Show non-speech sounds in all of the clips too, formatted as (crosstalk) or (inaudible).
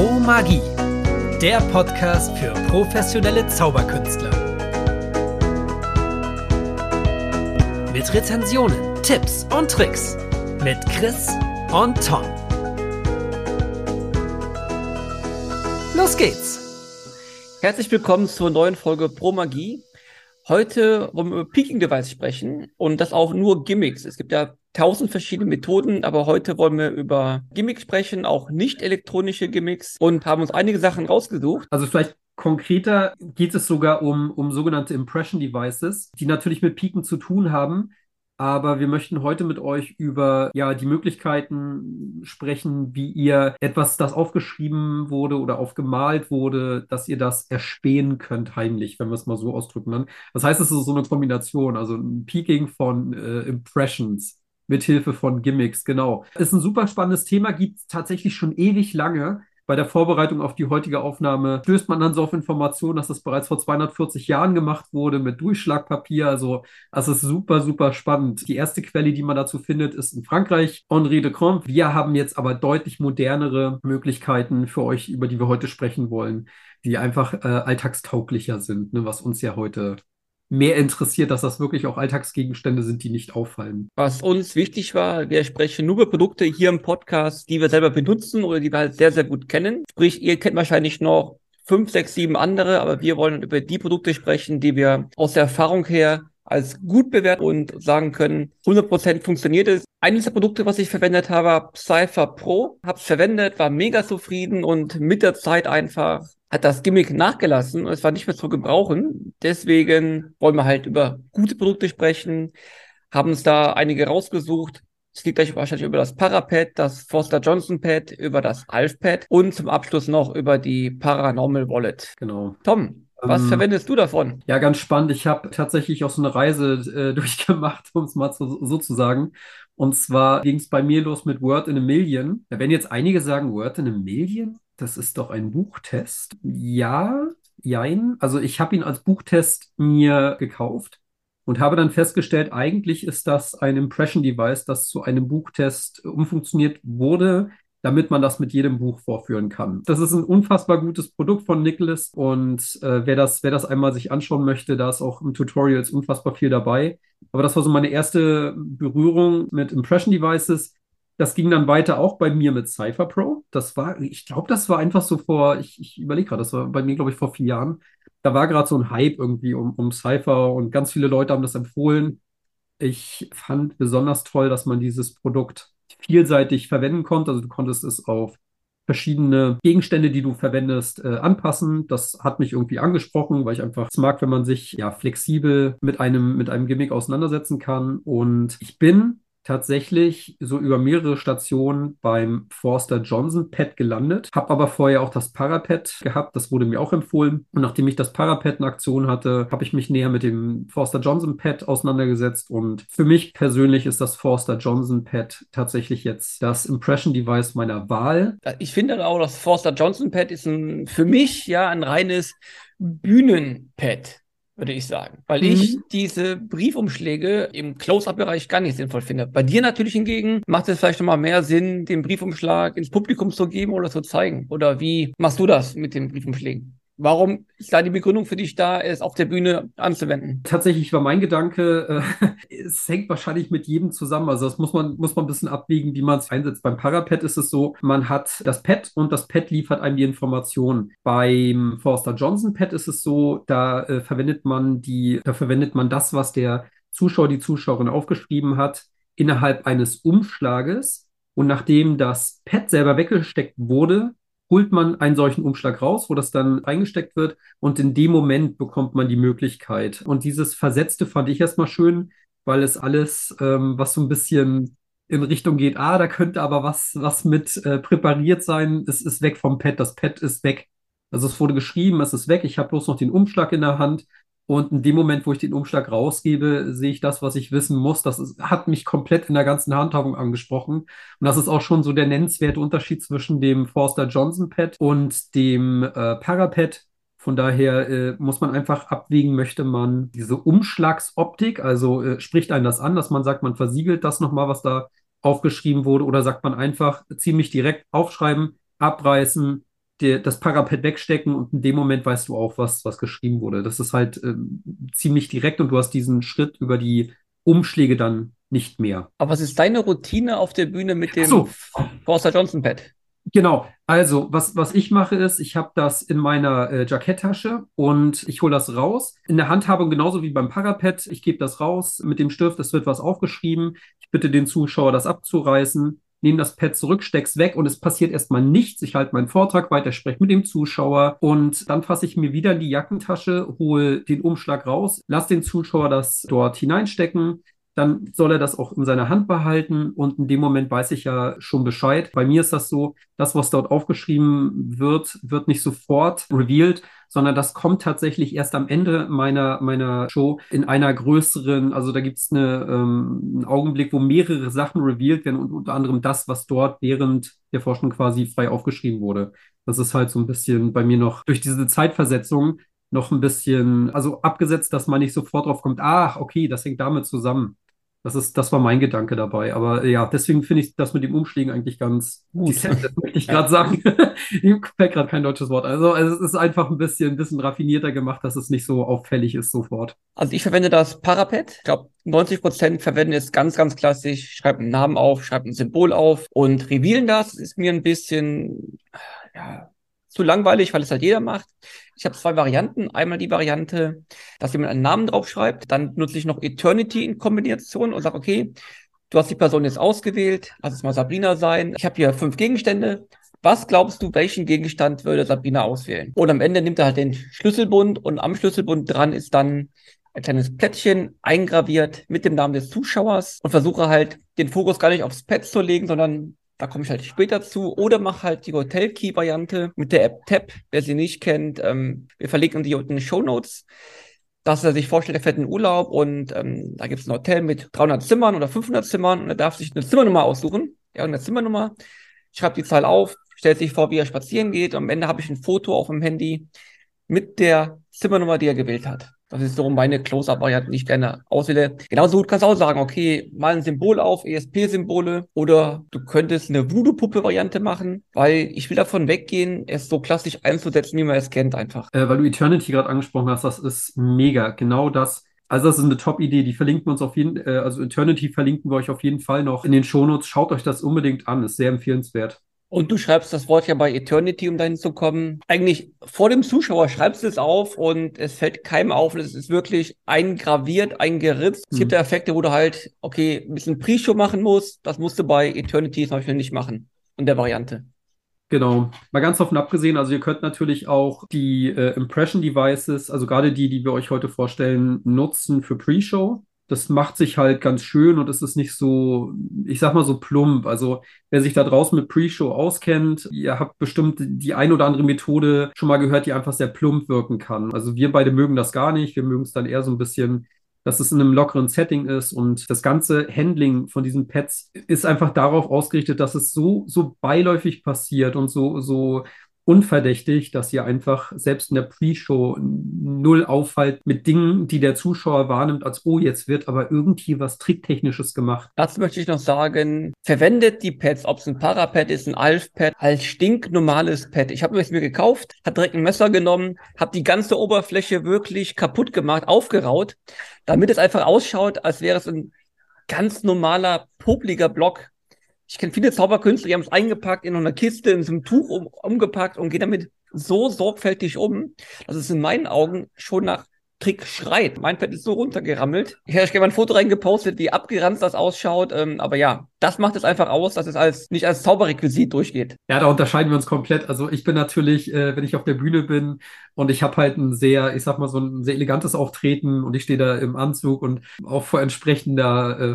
Pro Magie, der Podcast für professionelle Zauberkünstler. Mit Rezensionen, Tipps und Tricks mit Chris und Tom. Los geht's! Herzlich willkommen zur neuen Folge Pro Magie. Heute wollen wir über Peaking Device sprechen und das auch nur Gimmicks. Es gibt ja tausend verschiedene Methoden, aber heute wollen wir über Gimmicks sprechen, auch nicht elektronische Gimmicks und haben uns einige Sachen rausgesucht. Also vielleicht konkreter geht es sogar um, um sogenannte Impression Devices, die natürlich mit Piken zu tun haben, aber wir möchten heute mit euch über ja die Möglichkeiten sprechen, wie ihr etwas, das aufgeschrieben wurde oder aufgemalt wurde, dass ihr das erspähen könnt heimlich, wenn wir es mal so ausdrücken. Das heißt, es ist so eine Kombination, also ein Peaking von äh, Impressions mithilfe von Gimmicks, genau. Ist ein super spannendes Thema, gibt es tatsächlich schon ewig lange bei der Vorbereitung auf die heutige Aufnahme stößt man dann so auf Informationen, dass das bereits vor 240 Jahren gemacht wurde mit Durchschlagpapier. Also, das ist super, super spannend. Die erste Quelle, die man dazu findet, ist in Frankreich, Henri de Comte. Wir haben jetzt aber deutlich modernere Möglichkeiten für euch, über die wir heute sprechen wollen, die einfach äh, alltagstauglicher sind, ne, was uns ja heute mehr interessiert, dass das wirklich auch Alltagsgegenstände sind, die nicht auffallen. Was uns wichtig war, wir sprechen nur über Produkte hier im Podcast, die wir selber benutzen oder die wir halt sehr, sehr gut kennen. Sprich, ihr kennt wahrscheinlich noch fünf, sechs, sieben andere, aber wir wollen über die Produkte sprechen, die wir aus der Erfahrung her als gut bewerten und sagen können, 100% funktioniert es. Eines der Produkte, was ich verwendet habe, Cypher Pro, habe es verwendet, war mega zufrieden und mit der Zeit einfach hat das Gimmick nachgelassen und es war nicht mehr zu gebrauchen. Deswegen wollen wir halt über gute Produkte sprechen, haben uns da einige rausgesucht. Es geht gleich wahrscheinlich über das Parapad, das Foster Johnson Pad, über das Alf Pad und zum Abschluss noch über die Paranormal Wallet. Genau. Tom, was ähm, verwendest du davon? Ja, ganz spannend. Ich habe tatsächlich auch so eine Reise äh, (laughs) durchgemacht, um es mal so, so zu sagen. Und zwar ging es bei mir los mit Word in a Million. Da werden jetzt einige sagen, Word in a Million? Das ist doch ein Buchtest. Ja, jein. Also ich habe ihn als Buchtest mir gekauft und habe dann festgestellt, eigentlich ist das ein Impression Device, das zu einem Buchtest umfunktioniert wurde, damit man das mit jedem Buch vorführen kann. Das ist ein unfassbar gutes Produkt von Nicholas und äh, wer das, wer das einmal sich anschauen möchte, da ist auch im Tutorials unfassbar viel dabei. Aber das war so meine erste Berührung mit Impression Devices. Das ging dann weiter auch bei mir mit Cypher Pro. Das war, ich glaube, das war einfach so vor, ich, ich überlege gerade, das war bei mir, glaube ich, vor vier Jahren. Da war gerade so ein Hype irgendwie um, um Cypher und ganz viele Leute haben das empfohlen. Ich fand besonders toll, dass man dieses Produkt vielseitig verwenden konnte. Also du konntest es auf verschiedene Gegenstände, die du verwendest, äh, anpassen. Das hat mich irgendwie angesprochen, weil ich einfach es mag, wenn man sich ja flexibel mit einem, mit einem Gimmick auseinandersetzen kann. Und ich bin tatsächlich so über mehrere Stationen beim Forster Johnson Pad gelandet, habe aber vorher auch das Parapad gehabt, das wurde mir auch empfohlen. Und nachdem ich das Parapad in Aktion hatte, habe ich mich näher mit dem Forster Johnson Pad auseinandergesetzt und für mich persönlich ist das Forster Johnson Pad tatsächlich jetzt das Impression Device meiner Wahl. Ich finde auch, das Forster Johnson Pad ist ein, für mich ja ein reines Bühnenpad würde ich sagen. Weil mhm. ich diese Briefumschläge im Close-Up-Bereich gar nicht sinnvoll finde. Bei dir natürlich hingegen macht es vielleicht nochmal mehr Sinn, den Briefumschlag ins Publikum zu geben oder zu zeigen. Oder wie machst du das mit den Briefumschlägen? Warum ist da die Begründung für dich da, es auf der Bühne anzuwenden? Tatsächlich war mein Gedanke, äh, (laughs) es hängt wahrscheinlich mit jedem zusammen. Also das muss man, muss man ein bisschen abwägen, wie man es einsetzt. Beim Parapad ist es so, man hat das Pad und das Pad liefert einem die Informationen. Beim Forster Johnson Pad ist es so, da äh, verwendet man die, da verwendet man das, was der Zuschauer, die Zuschauerin aufgeschrieben hat, innerhalb eines Umschlages. Und nachdem das Pad selber weggesteckt wurde, holt man einen solchen Umschlag raus, wo das dann eingesteckt wird und in dem Moment bekommt man die Möglichkeit. Und dieses Versetzte fand ich erstmal schön, weil es alles, ähm, was so ein bisschen in Richtung geht, ah, da könnte aber was, was mit äh, präpariert sein, es ist weg vom Pad, das Pad ist weg. Also es wurde geschrieben, es ist weg, ich habe bloß noch den Umschlag in der Hand und in dem Moment, wo ich den Umschlag rausgebe, sehe ich das, was ich wissen muss. Das ist, hat mich komplett in der ganzen Handhabung angesprochen. Und das ist auch schon so der nennenswerte Unterschied zwischen dem Forster Johnson Pad und dem äh, Parapad. Von daher äh, muss man einfach abwägen, möchte man diese Umschlagsoptik, also äh, spricht einen das an, dass man sagt, man versiegelt das nochmal, was da aufgeschrieben wurde, oder sagt man einfach ziemlich direkt aufschreiben, abreißen, der, das Parapet wegstecken und in dem Moment weißt du auch, was, was geschrieben wurde. Das ist halt äh, ziemlich direkt und du hast diesen Schritt über die Umschläge dann nicht mehr. Aber was ist deine Routine auf der Bühne mit dem so. Forster Johnson Pad? Genau, also was, was ich mache ist, ich habe das in meiner äh, Jacketttasche und ich hole das raus. In der Handhabung genauso wie beim Parapet. Ich gebe das raus mit dem Stift, es wird was aufgeschrieben. Ich bitte den Zuschauer, das abzureißen nehme das Pad zurück, steck's weg und es passiert erstmal nichts. Ich halte meinen Vortrag weiter, spreche mit dem Zuschauer und dann fasse ich mir wieder in die Jackentasche, hole den Umschlag raus, lass den Zuschauer das dort hineinstecken, dann soll er das auch in seiner Hand behalten und in dem Moment weiß ich ja schon Bescheid. Bei mir ist das so, das, was dort aufgeschrieben wird, wird nicht sofort revealed, sondern das kommt tatsächlich erst am Ende meiner, meiner Show in einer größeren, also da gibt es eine, ähm, einen Augenblick, wo mehrere Sachen revealed werden und unter anderem das, was dort während der Forschung quasi frei aufgeschrieben wurde. Das ist halt so ein bisschen bei mir noch durch diese Zeitversetzung noch ein bisschen, also abgesetzt, dass man nicht sofort drauf kommt, ach, okay, das hängt damit zusammen. Das ist, das war mein Gedanke dabei. Aber ja, deswegen finde ich das mit dem Umschlägen eigentlich ganz gut. Das möchte ich gerade sagen. (laughs) Mir fällt gerade kein deutsches Wort. Also, also, es ist einfach ein bisschen, ein bisschen raffinierter gemacht, dass es nicht so auffällig ist sofort. Also ich verwende das Parapet. Ich glaube, 90 Prozent verwenden es ganz, ganz klassisch. Schreiben einen Namen auf, schreiben ein Symbol auf und revealen das. Ist mir ein bisschen, ja, zu langweilig, weil es halt jeder macht. Ich habe zwei Varianten. Einmal die Variante, dass jemand einen Namen draufschreibt. Dann nutze ich noch Eternity in Kombination und sage, okay, du hast die Person jetzt ausgewählt. Lass es mal Sabrina sein. Ich habe hier fünf Gegenstände. Was glaubst du, welchen Gegenstand würde Sabrina auswählen? Und am Ende nimmt er halt den Schlüsselbund und am Schlüsselbund dran ist dann ein kleines Plättchen eingraviert mit dem Namen des Zuschauers und versuche halt den Fokus gar nicht aufs Pad zu legen, sondern da komme ich halt später zu. Oder mach halt die Hotel-Key-Variante mit der App Tap. Wer sie nicht kennt, ähm, wir verlinken die unten in den Show Notes. Dass er sich vorstellt, er fährt in Urlaub und ähm, da gibt es ein Hotel mit 300 Zimmern oder 500 Zimmern und er darf sich eine Zimmernummer aussuchen. Ja, eine Zimmernummer. Schreibt die Zahl auf, stellt sich vor, wie er spazieren geht. Und am Ende habe ich ein Foto auf dem Handy mit der Zimmernummer, die er gewählt hat. Das ist so meine Close-Up-Variante, die ich gerne auswähle. Genauso gut kannst du auch sagen, okay, mal ein Symbol auf, ESP-Symbole, oder du könntest eine Voodoo-Puppe-Variante machen, weil ich will davon weggehen, es so klassisch einzusetzen, wie man es kennt einfach. Äh, weil du Eternity gerade angesprochen hast, das ist mega. Genau das. Also das ist eine Top-Idee, die verlinken wir uns auf jeden, äh, also Eternity verlinken wir euch auf jeden Fall noch in den Shownotes. Schaut euch das unbedingt an, ist sehr empfehlenswert. Und du schreibst das Wort ja bei Eternity, um dahin zu kommen. Eigentlich vor dem Zuschauer schreibst du es auf und es fällt keinem auf. Es ist wirklich eingraviert, eingeritzt. Es gibt mhm. ja Effekte, wo du halt, okay, ein bisschen Pre-Show machen musst. Das musst du bei Eternity zum Beispiel nicht machen. In der Variante. Genau. Mal ganz davon abgesehen, also ihr könnt natürlich auch die äh, Impression Devices, also gerade die, die wir euch heute vorstellen, nutzen für Pre-Show das macht sich halt ganz schön und es ist nicht so, ich sag mal so plump. Also wer sich da draußen mit Pre-Show auskennt, ihr habt bestimmt die ein oder andere Methode schon mal gehört, die einfach sehr plump wirken kann. Also wir beide mögen das gar nicht. Wir mögen es dann eher so ein bisschen dass es in einem lockeren Setting ist und das ganze Handling von diesen Pads ist einfach darauf ausgerichtet, dass es so, so beiläufig passiert und so, so unverdächtig, dass ihr einfach selbst in der Pre-Show null auffällt mit Dingen, die der Zuschauer wahrnimmt, als oh, jetzt wird aber irgendwie was Tricktechnisches gemacht. Dazu möchte ich noch sagen, verwendet die Pads, ob es ein Parapad ist, ein Alf-Pad, als stinknormales Pad. Ich habe es mir gekauft, habe direkt ein Messer genommen, habe die ganze Oberfläche wirklich kaputt gemacht, aufgeraut, damit es einfach ausschaut, als wäre es ein ganz normaler, popliger Block ich kenne viele Zauberkünstler, die haben es eingepackt in einer Kiste, in so einem Tuch um, umgepackt und gehen damit so sorgfältig um, dass es in meinen Augen schon nach Trick schreit. Mein Pad ist so runtergerammelt. Ich habe gerne mal ein Foto reingepostet, wie abgeranzt das ausschaut. Ähm, aber ja, das macht es einfach aus, dass es als nicht als Zauberrequisit durchgeht. Ja, da unterscheiden wir uns komplett. Also ich bin natürlich, äh, wenn ich auf der Bühne bin und ich habe halt ein sehr, ich sag mal, so ein sehr elegantes Auftreten und ich stehe da im Anzug und auch vor entsprechender äh,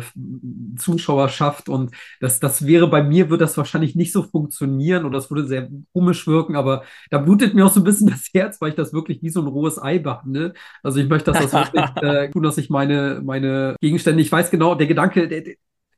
Zuschauerschaft und das, das wäre bei mir, würde das wahrscheinlich nicht so funktionieren oder das würde sehr komisch wirken, aber da blutet mir auch so ein bisschen das Herz, weil ich das wirklich wie so ein rohes Ei behandle. Also ich möchte, dass das wirklich (laughs) äh, tun, dass ich meine, meine Gegenstände, ich weiß genau, der Gedanke, der,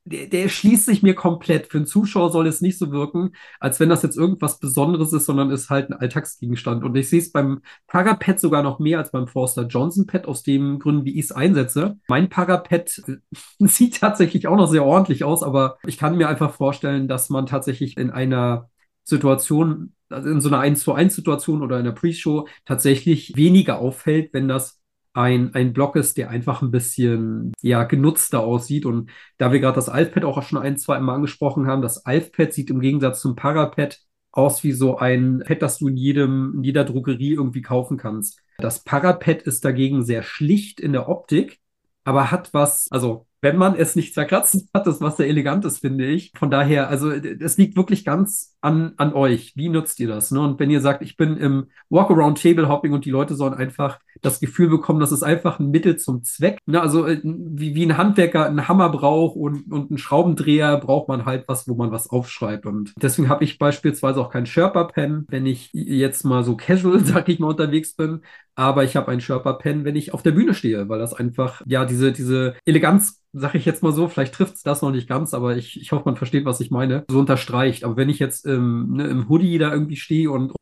der, der schließt sich mir komplett. Für einen Zuschauer soll es nicht so wirken, als wenn das jetzt irgendwas Besonderes ist, sondern ist halt ein Alltagsgegenstand. Und ich sehe es beim Parapad sogar noch mehr als beim Forster Johnson Pad, aus dem Gründen, wie ich es einsetze. Mein Parapad äh, (laughs) sieht tatsächlich auch noch sehr ordentlich aus, aber ich kann mir einfach vorstellen, dass man tatsächlich in einer Situation, also in so einer 1 zu 1 Situation oder in der Pre-Show tatsächlich weniger auffällt, wenn das ein, ein Block ist, der einfach ein bisschen ja, genutzter aussieht. Und da wir gerade das Alfpad auch schon ein, zwei Mal angesprochen haben, das Alfpad sieht im Gegensatz zum Parapad aus wie so ein Pad, das du in jedem, in jeder Drogerie irgendwie kaufen kannst. Das Parapad ist dagegen sehr schlicht in der Optik, aber hat was, also wenn man es nicht zerkratzt hat, ist was sehr elegantes, finde ich. Von daher, also es liegt wirklich ganz an, an euch. Wie nutzt ihr das? Ne? Und wenn ihr sagt, ich bin im Walk-Around Table Hopping und die Leute sollen einfach das Gefühl bekommen, das ist einfach ein Mittel zum Zweck. Ne? Also äh, wie, wie ein Handwerker einen Hammer braucht und, und einen Schraubendreher, braucht man halt was, wo man was aufschreibt. Und deswegen habe ich beispielsweise auch kein Sherpa-Pen, wenn ich jetzt mal so casual, (laughs) sag ich mal, unterwegs bin. Aber ich habe ein Sherpa-Pen, wenn ich auf der Bühne stehe, weil das einfach, ja, diese, diese Eleganz sag ich jetzt mal so, vielleicht trifft es das noch nicht ganz, aber ich, ich hoffe, man versteht, was ich meine, so unterstreicht. Aber wenn ich jetzt ähm, ne, im Hoodie da irgendwie stehe und, einen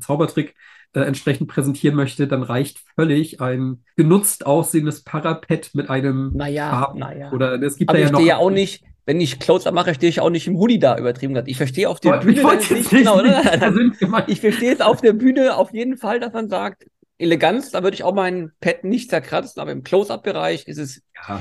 Zaubertrick äh, entsprechend präsentieren möchte, dann reicht völlig ein genutzt aussehendes Parapet mit einem naja, Farben naja. oder es gibt Aber da ich ja noch stehe ja auch nicht, wenn ich Close-Up mache, stehe ich auch nicht im Hoodie da übertrieben gesagt. Ich verstehe auf der Ich Bühne nicht, genau, oder? (laughs) Ich verstehe es auf der Bühne auf jeden Fall, dass man sagt, Eleganz, da würde ich auch mein Pad nicht zerkratzen, aber im Close-Up-Bereich ist es. Ja.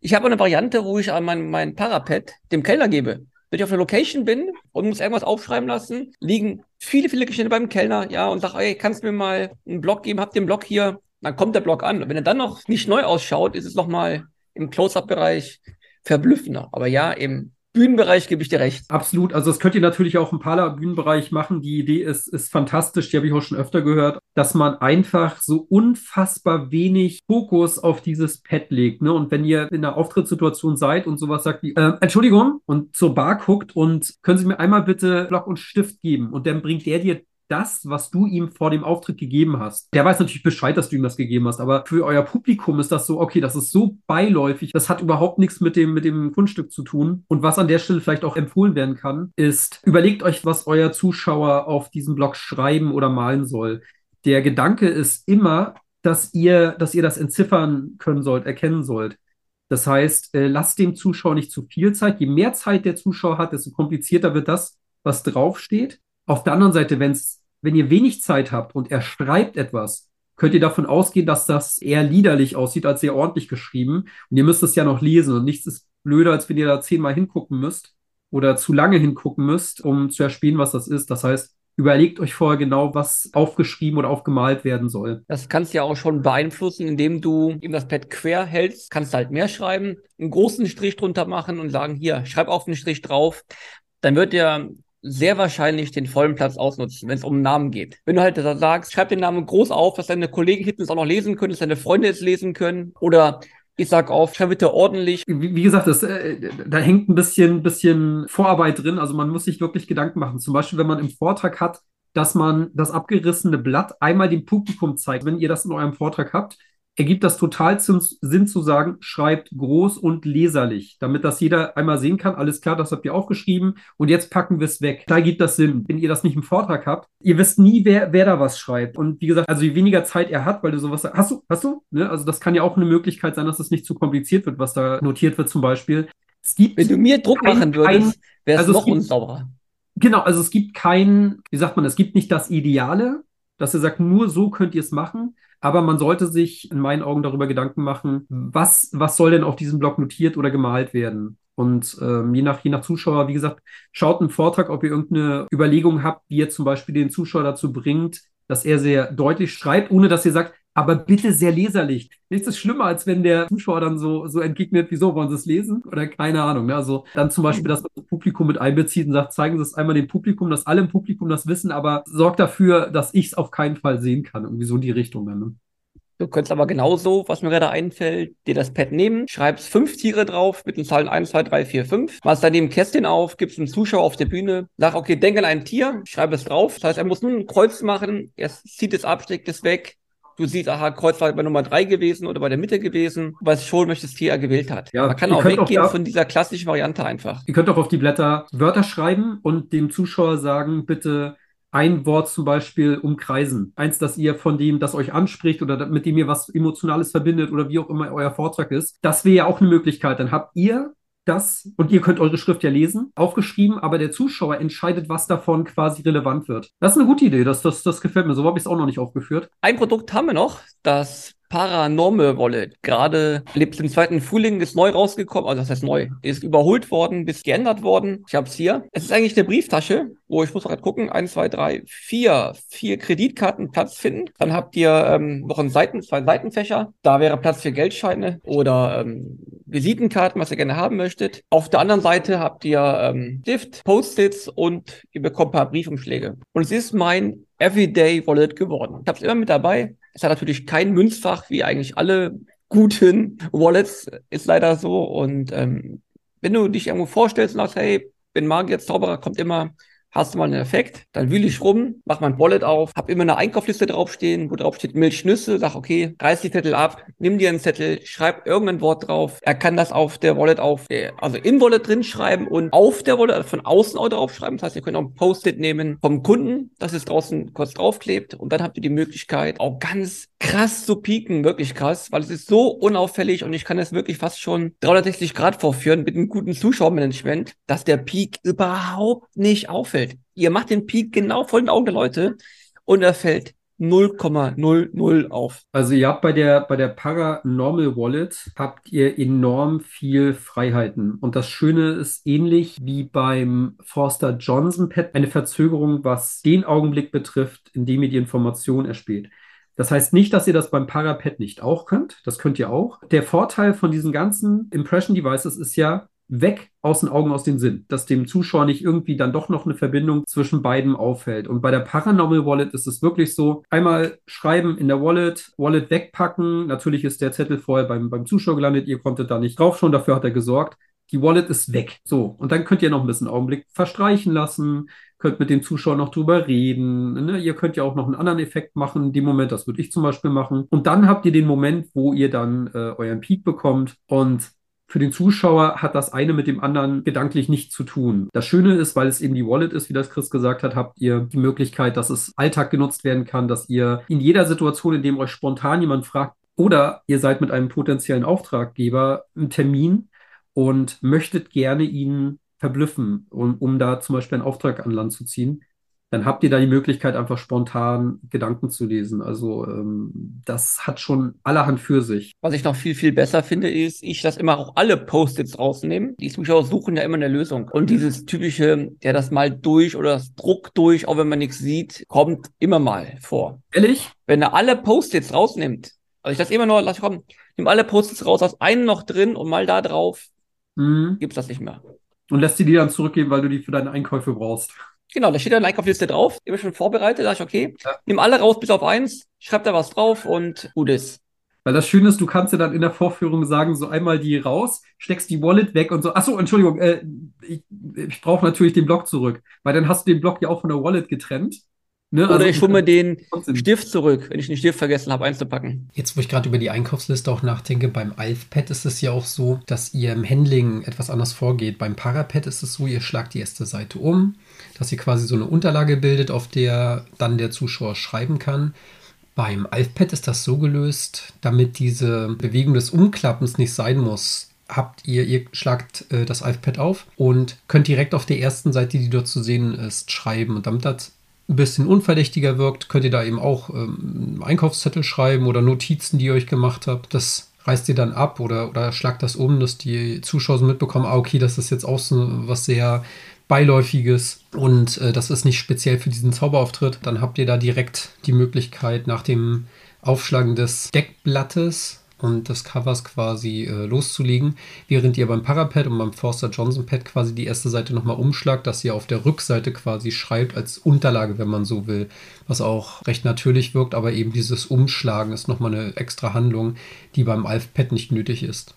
Ich habe eine Variante, wo ich mein, mein Parapad dem Kellner gebe. Wenn ich auf einer Location bin und muss irgendwas aufschreiben lassen, liegen viele, viele Geschenke beim Kellner, ja, und sag, ey, kannst du mir mal einen Block geben? Habt den Block hier? Dann kommt der Block an. Und wenn er dann noch nicht neu ausschaut, ist es nochmal im Close-Up-Bereich verblüffender. Aber ja, im Bühnenbereich gebe ich dir recht. Absolut. Also das könnt ihr natürlich auch im Parla-Bühnenbereich machen. Die Idee ist, ist fantastisch. Die habe ich auch schon öfter gehört, dass man einfach so unfassbar wenig Fokus auf dieses Pad legt. Ne? Und wenn ihr in einer Auftrittssituation seid und sowas sagt wie, äh, Entschuldigung, und zur Bar guckt und können Sie mir einmal bitte Block und Stift geben? Und dann bringt der dir das, was du ihm vor dem Auftritt gegeben hast. Der weiß natürlich Bescheid, dass du ihm das gegeben hast, aber für euer Publikum ist das so, okay, das ist so beiläufig, das hat überhaupt nichts mit dem, mit dem Kunststück zu tun. Und was an der Stelle vielleicht auch empfohlen werden kann, ist, überlegt euch, was euer Zuschauer auf diesem Blog schreiben oder malen soll. Der Gedanke ist immer, dass ihr, dass ihr das entziffern können sollt, erkennen sollt. Das heißt, äh, lasst dem Zuschauer nicht zu viel Zeit. Je mehr Zeit der Zuschauer hat, desto komplizierter wird das, was draufsteht. Auf der anderen Seite, wenn's, wenn ihr wenig Zeit habt und er schreibt etwas, könnt ihr davon ausgehen, dass das eher liederlich aussieht als sehr ordentlich geschrieben. Und ihr müsst es ja noch lesen. Und nichts ist blöder, als wenn ihr da zehnmal hingucken müsst oder zu lange hingucken müsst, um zu erspähen, was das ist. Das heißt, überlegt euch vorher genau, was aufgeschrieben oder aufgemalt werden soll. Das kannst du ja auch schon beeinflussen, indem du eben das Pad quer hältst, kannst halt mehr schreiben, einen großen Strich drunter machen und sagen, hier, schreib auf den Strich drauf. Dann wird der sehr wahrscheinlich den vollen Platz ausnutzen, wenn es um Namen geht. Wenn du halt sagst, schreib den Namen groß auf, dass deine Kollegen hinten es auch noch lesen können, dass deine Freunde es lesen können. Oder ich sag auf, schreib bitte ordentlich. Wie, wie gesagt, das, äh, da hängt ein bisschen, bisschen Vorarbeit drin. Also man muss sich wirklich Gedanken machen. Zum Beispiel, wenn man im Vortrag hat, dass man das abgerissene Blatt einmal dem Publikum zeigt. Wenn ihr das in eurem Vortrag habt, ergibt das total Sinn zu sagen, schreibt groß und leserlich, damit das jeder einmal sehen kann. Alles klar, das habt ihr aufgeschrieben und jetzt packen wir es weg. Da gibt das Sinn. Wenn ihr das nicht im Vortrag habt, ihr wisst nie, wer, wer da was schreibt. Und wie gesagt, also je weniger Zeit er hat, weil du sowas hast du, hast du? Ne? Also das kann ja auch eine Möglichkeit sein, dass es nicht zu kompliziert wird, was da notiert wird zum Beispiel. Es gibt Wenn du mir Druck kein, machen würdest, wäre es also noch unsauberer. Genau, also es gibt kein, wie sagt man, es gibt nicht das Ideale, dass er sagt, nur so könnt ihr es machen. Aber man sollte sich in meinen Augen darüber Gedanken machen, was, was soll denn auf diesem Blog notiert oder gemalt werden? Und ähm, je, nach, je nach Zuschauer, wie gesagt, schaut einen Vortrag, ob ihr irgendeine Überlegung habt, die ihr zum Beispiel den Zuschauer dazu bringt, dass er sehr deutlich schreibt, ohne dass ihr sagt, aber bitte sehr leserlich. Nichts ist schlimmer, als wenn der Zuschauer dann so, so entgegnet, wieso wollen Sie es lesen? Oder keine Ahnung. Ne? Also dann zum Beispiel, dass man das Publikum mit einbezieht und sagt, zeigen Sie es einmal dem Publikum, dass alle im Publikum das wissen, aber sorgt dafür, dass ich es auf keinen Fall sehen kann. Irgendwie so in die Richtung dann. Ne? Du könntest aber genauso, was mir gerade einfällt, dir das Pad nehmen, schreibst fünf Tiere drauf mit den Zahlen 1, 2, 3, 4, 5, machst daneben Kästchen auf, gibst einem Zuschauer auf der Bühne, sag, okay, denk an ein Tier, schreib es drauf. Das heißt, er muss nur ein Kreuz machen, er zieht es ab, steckt es weg, Du siehst, aha, Kreuz war bei Nummer drei gewesen oder bei der Mitte gewesen, weil es schon welches Tier er gewählt hat. Ja, Man kann auch weggehen auch von dieser klassischen Variante einfach. Ihr könnt auch auf die Blätter Wörter schreiben und dem Zuschauer sagen, bitte ein Wort zum Beispiel umkreisen. Eins, das ihr von dem, das euch anspricht oder mit dem ihr was Emotionales verbindet oder wie auch immer euer Vortrag ist. Das wäre ja auch eine Möglichkeit. Dann habt ihr das, und ihr könnt eure Schrift ja lesen, aufgeschrieben, aber der Zuschauer entscheidet, was davon quasi relevant wird. Das ist eine gute Idee, das, das, das gefällt mir. So habe ich es auch noch nicht aufgeführt. Ein Produkt haben wir noch, das Paranormal Wallet. Gerade lebt im zweiten Frühling, ist neu rausgekommen, also das heißt neu, ist überholt worden, bis geändert worden. Ich habe es hier. Es ist eigentlich eine Brieftasche, wo ich muss gerade gucken, eins, zwei, drei, vier, vier Kreditkarten Platz finden. Dann habt ihr ähm, noch einen Seiten, zwei Seitenfächer. Da wäre Platz für Geldscheine oder ähm, Visitenkarten, was ihr gerne haben möchtet. Auf der anderen Seite habt ihr ähm, Stift, Post-its und ihr bekommt ein paar Briefumschläge. Und es ist mein Everyday Wallet geworden. Ich habe es immer mit dabei. Es hat natürlich kein Münzfach, wie eigentlich alle guten Wallets, ist leider so. Und ähm, wenn du dich irgendwo vorstellst und sagst, hey, bin Magier, Zauberer, kommt immer hast du mal einen Effekt, dann wühle ich rum, mach mein Wallet auf, habe immer eine Einkaufsliste draufstehen, wo drauf steht Milchnüsse, sag okay, reiß die Zettel ab, nimm dir einen Zettel, schreib irgendein Wort drauf. Er kann das auf der Wallet auf, also im Wallet drin schreiben und auf der Wallet, also von außen auch draufschreiben. Das heißt, ihr könnt auch ein Post-it nehmen vom Kunden, dass es draußen kurz draufklebt und dann habt ihr die Möglichkeit, auch ganz krass zu pieken, wirklich krass, weil es ist so unauffällig und ich kann es wirklich fast schon 360 Grad vorführen mit einem guten Zuschauermanagement, dass der Peak überhaupt nicht auffällt. Ihr macht den Peak genau vor den Augen der Leute und er fällt 0,00 auf. Also ihr habt bei der, bei der Paranormal Wallet habt ihr enorm viel Freiheiten. Und das Schöne ist ähnlich wie beim Forster Johnson Pad eine Verzögerung, was den Augenblick betrifft, in dem ihr die Information erspielt. Das heißt nicht, dass ihr das beim Parapad nicht auch könnt. Das könnt ihr auch. Der Vorteil von diesen ganzen Impression Devices ist ja, weg aus den Augen, aus den Sinn, dass dem Zuschauer nicht irgendwie dann doch noch eine Verbindung zwischen beiden auffällt. Und bei der Paranormal Wallet ist es wirklich so, einmal schreiben in der Wallet, Wallet wegpacken. Natürlich ist der Zettel vorher beim, beim Zuschauer gelandet, ihr konntet da nicht drauf schon, dafür hat er gesorgt. Die Wallet ist weg. So, und dann könnt ihr noch ein bisschen Augenblick verstreichen lassen, könnt mit dem Zuschauer noch drüber reden. Ne? Ihr könnt ja auch noch einen anderen Effekt machen, dem Moment, das würde ich zum Beispiel machen. Und dann habt ihr den Moment, wo ihr dann äh, euren Peak bekommt und für den Zuschauer hat das eine mit dem anderen gedanklich nichts zu tun. Das Schöne ist, weil es eben die Wallet ist, wie das Chris gesagt hat, habt ihr die Möglichkeit, dass es Alltag genutzt werden kann, dass ihr in jeder Situation, in dem euch spontan jemand fragt, oder ihr seid mit einem potenziellen Auftraggeber im Termin und möchtet gerne ihn verblüffen, um, um da zum Beispiel einen Auftrag an Land zu ziehen, dann habt ihr da die Möglichkeit, einfach spontan Gedanken zu lesen. Also ähm, das hat schon allerhand für sich. Was ich noch viel, viel besser finde, ist, ich lasse immer auch alle Post-its rausnehmen. Die Zuschauer suchen ja immer eine Lösung. Und dieses typische, ja, das mal durch oder das Druck durch, auch wenn man nichts sieht, kommt immer mal vor. Ehrlich? Wenn er alle Post-its rausnimmt, also ich lasse immer nur, lass ich kommen, nimm alle Post-its raus, aus einem noch drin und mal da drauf, mhm. gibt's das nicht mehr. Und lässt die dir dann zurückgeben, weil du die für deine Einkäufe brauchst. Genau, da steht eine Einkaufsliste drauf. Ich bin schon vorbereitet, da ich, okay, ja. nimm alle raus bis auf eins, schreib da was drauf und gut ist. Weil das Schöne ist, du kannst ja dann in der Vorführung sagen, so einmal die raus, steckst die Wallet weg und so. Achso, Entschuldigung, äh, ich, ich brauche natürlich den Block zurück, weil dann hast du den Block ja auch von der Wallet getrennt. Ne? Oder also, ich hole mir den Stift zurück, wenn ich den Stift vergessen habe einzupacken. Jetzt, wo ich gerade über die Einkaufsliste auch nachdenke, beim Alfpad ist es ja auch so, dass ihr im Handling etwas anders vorgeht. Beim Parapad ist es so, ihr schlagt die erste Seite um, dass ihr quasi so eine Unterlage bildet, auf der dann der Zuschauer schreiben kann. Beim Alfpad ist das so gelöst, damit diese Bewegung des Umklappens nicht sein muss, habt ihr, ihr schlagt äh, das Alfpad auf und könnt direkt auf der ersten Seite, die dort zu sehen ist, schreiben. Und damit das ein bisschen unverdächtiger wirkt, könnt ihr da eben auch ähm, Einkaufszettel schreiben oder Notizen, die ihr euch gemacht habt. Das reißt ihr dann ab oder, oder schlagt das um, dass die Zuschauer mitbekommen, ah, okay, das ist jetzt auch so was sehr Beiläufiges und äh, das ist nicht speziell für diesen Zauberauftritt. Dann habt ihr da direkt die Möglichkeit, nach dem Aufschlagen des Deckblattes und des Covers quasi äh, loszulegen, während ihr beim Parapad und beim Forster Johnson Pad quasi die erste Seite nochmal umschlagt, dass ihr auf der Rückseite quasi schreibt als Unterlage, wenn man so will, was auch recht natürlich wirkt, aber eben dieses Umschlagen ist nochmal eine extra Handlung, die beim Alfpad nicht nötig ist.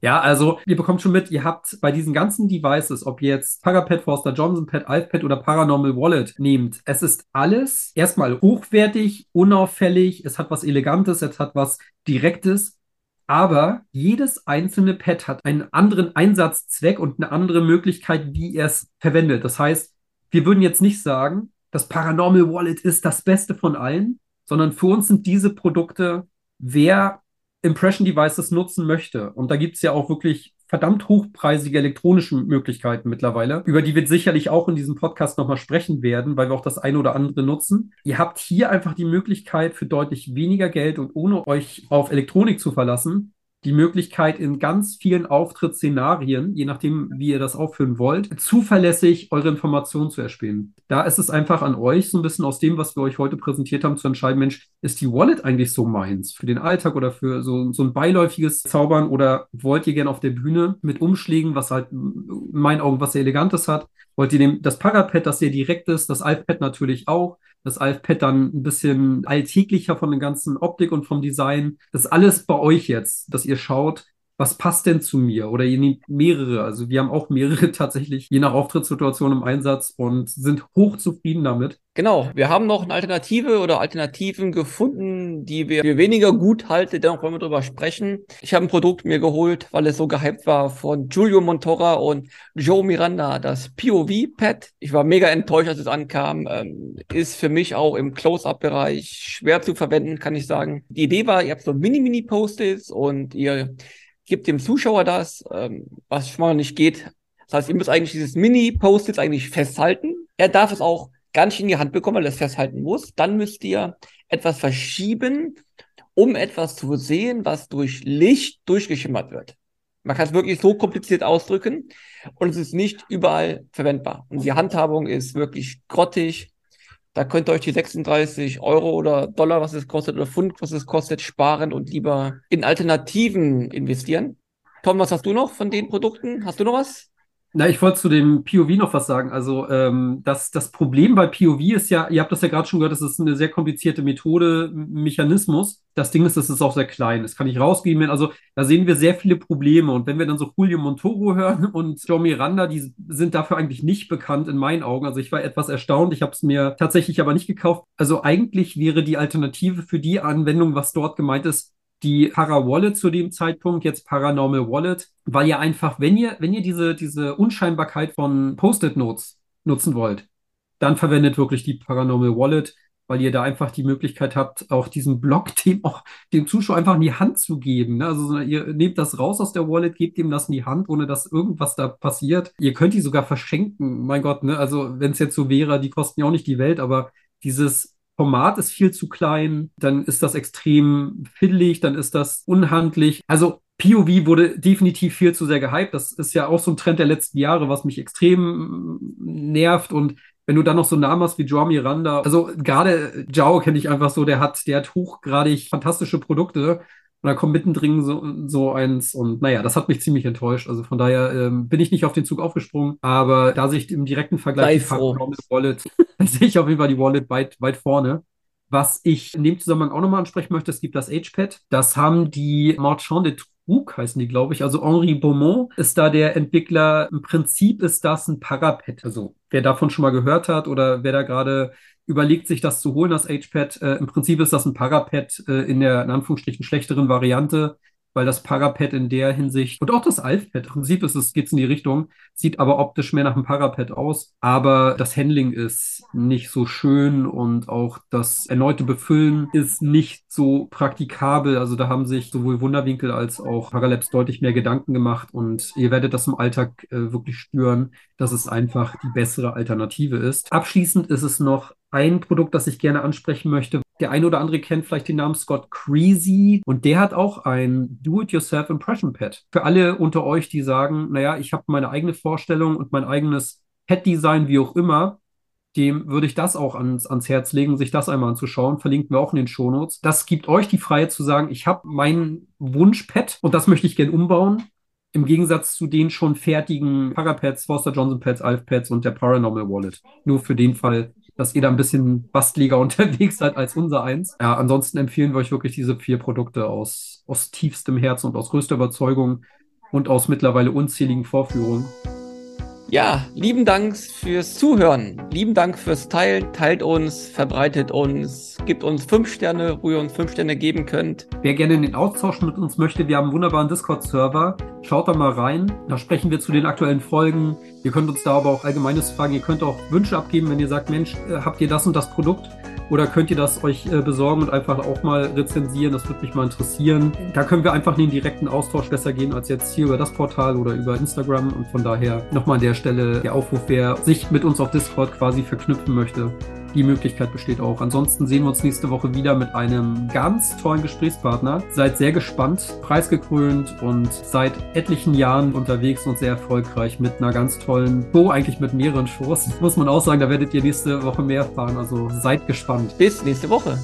Ja, also ihr bekommt schon mit, ihr habt bei diesen ganzen Devices, ob jetzt Parapad, Forster Johnson Pad, Alfpad oder Paranormal Wallet nehmt, es ist alles erstmal hochwertig, unauffällig, es hat was Elegantes, es hat was Direktes, aber jedes einzelne Pad hat einen anderen Einsatzzweck und eine andere Möglichkeit, wie es verwendet. Das heißt, wir würden jetzt nicht sagen, das Paranormal Wallet ist das Beste von allen, sondern für uns sind diese Produkte, wer Impression Devices nutzen möchte. Und da gibt es ja auch wirklich verdammt hochpreisige elektronische Möglichkeiten mittlerweile, über die wir sicherlich auch in diesem Podcast nochmal sprechen werden, weil wir auch das eine oder andere nutzen. Ihr habt hier einfach die Möglichkeit für deutlich weniger Geld und ohne euch auf Elektronik zu verlassen, die Möglichkeit, in ganz vielen Auftrittsszenarien, je nachdem, wie ihr das aufführen wollt, zuverlässig eure Informationen zu erspielen. Da ist es einfach an euch, so ein bisschen aus dem, was wir euch heute präsentiert haben, zu entscheiden, Mensch, ist die Wallet eigentlich so meins für den Alltag oder für so, so ein beiläufiges Zaubern oder wollt ihr gerne auf der Bühne mit Umschlägen, was halt in meinen Augen was sehr Elegantes hat, wollt ihr dem, das Parapad, das sehr direkt ist, das Alpad natürlich auch, das iPad dann ein bisschen alltäglicher von der ganzen Optik und vom Design. Das ist alles bei euch jetzt, dass ihr schaut, was passt denn zu mir? Oder ihr nehmt mehrere. Also wir haben auch mehrere (laughs) tatsächlich, je nach Auftrittssituation im Einsatz und sind hochzufrieden damit. Genau, wir haben noch eine Alternative oder Alternativen gefunden, die wir für weniger gut halten, dennoch wollen wir darüber sprechen. Ich habe ein Produkt mir geholt, weil es so gehypt war von Giulio Montora und Joe Miranda, das POV-Pad. Ich war mega enttäuscht, als es ankam. Ähm, ist für mich auch im Close-Up-Bereich schwer zu verwenden, kann ich sagen. Die Idee war, ihr habt so Mini-Mini-Post-its und ihr gebt dem Zuschauer das, ähm, was schon mal nicht geht. Das heißt, ihr müsst eigentlich dieses Mini-Post-its eigentlich festhalten. Er darf es auch gar nicht in die Hand bekommen, weil er es festhalten muss. Dann müsst ihr etwas verschieben, um etwas zu sehen, was durch Licht durchgeschimmert wird. Man kann es wirklich so kompliziert ausdrücken und es ist nicht überall verwendbar. Und die Handhabung ist wirklich grottig. Da könnt ihr euch die 36 Euro oder Dollar, was es kostet, oder Pfund, was es kostet, sparen und lieber in Alternativen investieren. Tom, was hast du noch von den Produkten? Hast du noch was? Na, ich wollte zu dem POV noch was sagen. Also ähm, das, das Problem bei POV ist ja, ihr habt das ja gerade schon gehört, das ist eine sehr komplizierte Methode, Mechanismus. Das Ding ist, das ist auch sehr klein. Das kann ich rausgeben. Also da sehen wir sehr viele Probleme. Und wenn wir dann so Julio Montoro hören (laughs) und Joe Miranda, die sind dafür eigentlich nicht bekannt in meinen Augen. Also ich war etwas erstaunt. Ich habe es mir tatsächlich aber nicht gekauft. Also eigentlich wäre die Alternative für die Anwendung, was dort gemeint ist, die Para-Wallet zu dem Zeitpunkt, jetzt Paranormal Wallet, weil ihr einfach, wenn ihr, wenn ihr diese, diese Unscheinbarkeit von Post-it-Notes nutzen wollt, dann verwendet wirklich die Paranormal Wallet, weil ihr da einfach die Möglichkeit habt, auch diesen Block (laughs) dem auch dem Zuschauer einfach in die Hand zu geben. Ne? Also ihr nehmt das raus aus der Wallet, gebt ihm das in die Hand, ohne dass irgendwas da passiert. Ihr könnt die sogar verschenken. Mein Gott, ne? Also wenn es jetzt so wäre, die kosten ja auch nicht die Welt, aber dieses Format ist viel zu klein, dann ist das extrem fiddelig, dann ist das unhandlich. Also POV wurde definitiv viel zu sehr gehypt. Das ist ja auch so ein Trend der letzten Jahre, was mich extrem nervt. Und wenn du dann noch so Namen hast wie Joao Miranda, also gerade Jao kenne ich einfach so, der hat, der hat hochgradig fantastische Produkte. Und da kommt mittendrin so, so eins und naja, das hat mich ziemlich enttäuscht. Also von daher ähm, bin ich nicht auf den Zug aufgesprungen, aber da sehe ich im direkten Vergleich die Wallet, (laughs) sehe ich auf jeden Fall die Wallet weit, weit vorne. Was ich in dem Zusammenhang auch nochmal ansprechen möchte, es gibt das H-Pad. Das haben die Marchand de Trug, heißen die, glaube ich. Also Henri Beaumont ist da der Entwickler. Im Prinzip ist das ein Parapad. Also wer davon schon mal gehört hat oder wer da gerade überlegt, sich das zu holen, das H-Pad. Äh, Im Prinzip ist das ein Parapad äh, in der, in Anführungsstrichen, schlechteren Variante, weil das Parapad in der Hinsicht und auch das Alfpad, im Prinzip ist es, geht's in die Richtung, sieht aber optisch mehr nach einem Parapad aus, aber das Handling ist nicht so schön und auch das erneute Befüllen ist nicht so praktikabel. Also da haben sich sowohl Wunderwinkel als auch Paralabs deutlich mehr Gedanken gemacht und ihr werdet das im Alltag äh, wirklich spüren, dass es einfach die bessere Alternative ist. Abschließend ist es noch ein Produkt, das ich gerne ansprechen möchte. Der eine oder andere kennt vielleicht den Namen Scott Creasy und der hat auch ein Do-it-yourself Impression Pad. Für alle unter euch, die sagen, naja, ich habe meine eigene Vorstellung und mein eigenes Pad-Design, wie auch immer, dem würde ich das auch ans, ans Herz legen, sich das einmal anzuschauen. Verlinken wir auch in den Shownotes. Das gibt euch die Freiheit zu sagen, ich habe mein Wunsch-Pad und das möchte ich gerne umbauen. Im Gegensatz zu den schon fertigen Parapads, Foster Johnson Pads, Alf Pads und der Paranormal Wallet. Nur für den Fall, dass ihr da ein bisschen bastliger (laughs) unterwegs seid als unser eins. Ja, ansonsten empfehlen wir euch wirklich diese vier Produkte aus, aus tiefstem Herzen und aus größter Überzeugung und aus mittlerweile unzähligen Vorführungen. Ja, lieben Dank fürs Zuhören. Lieben Dank fürs Teilen. Teilt uns, verbreitet uns, gibt uns fünf Sterne, wo ihr uns fünf Sterne geben könnt. Wer gerne in den Austausch mit uns möchte, wir haben einen wunderbaren Discord-Server. Schaut da mal rein. Da sprechen wir zu den aktuellen Folgen. Ihr könnt uns da aber auch allgemeines fragen. Ihr könnt auch Wünsche abgeben, wenn ihr sagt, Mensch, äh, habt ihr das und das Produkt? Oder könnt ihr das euch äh, besorgen und einfach auch mal rezensieren? Das würde mich mal interessieren. Da können wir einfach in den direkten Austausch besser gehen als jetzt hier über das Portal oder über Instagram. Und von daher nochmal an der Stelle der Aufruf, wer sich mit uns auf Discord quasi verknüpfen möchte. Die Möglichkeit besteht auch. Ansonsten sehen wir uns nächste Woche wieder mit einem ganz tollen Gesprächspartner. Seid sehr gespannt, preisgekrönt und seit etlichen Jahren unterwegs und sehr erfolgreich mit einer ganz tollen Show, eigentlich mit mehreren Shows. (laughs) Muss man auch sagen, da werdet ihr nächste Woche mehr erfahren. Also seid gespannt. Bis nächste Woche.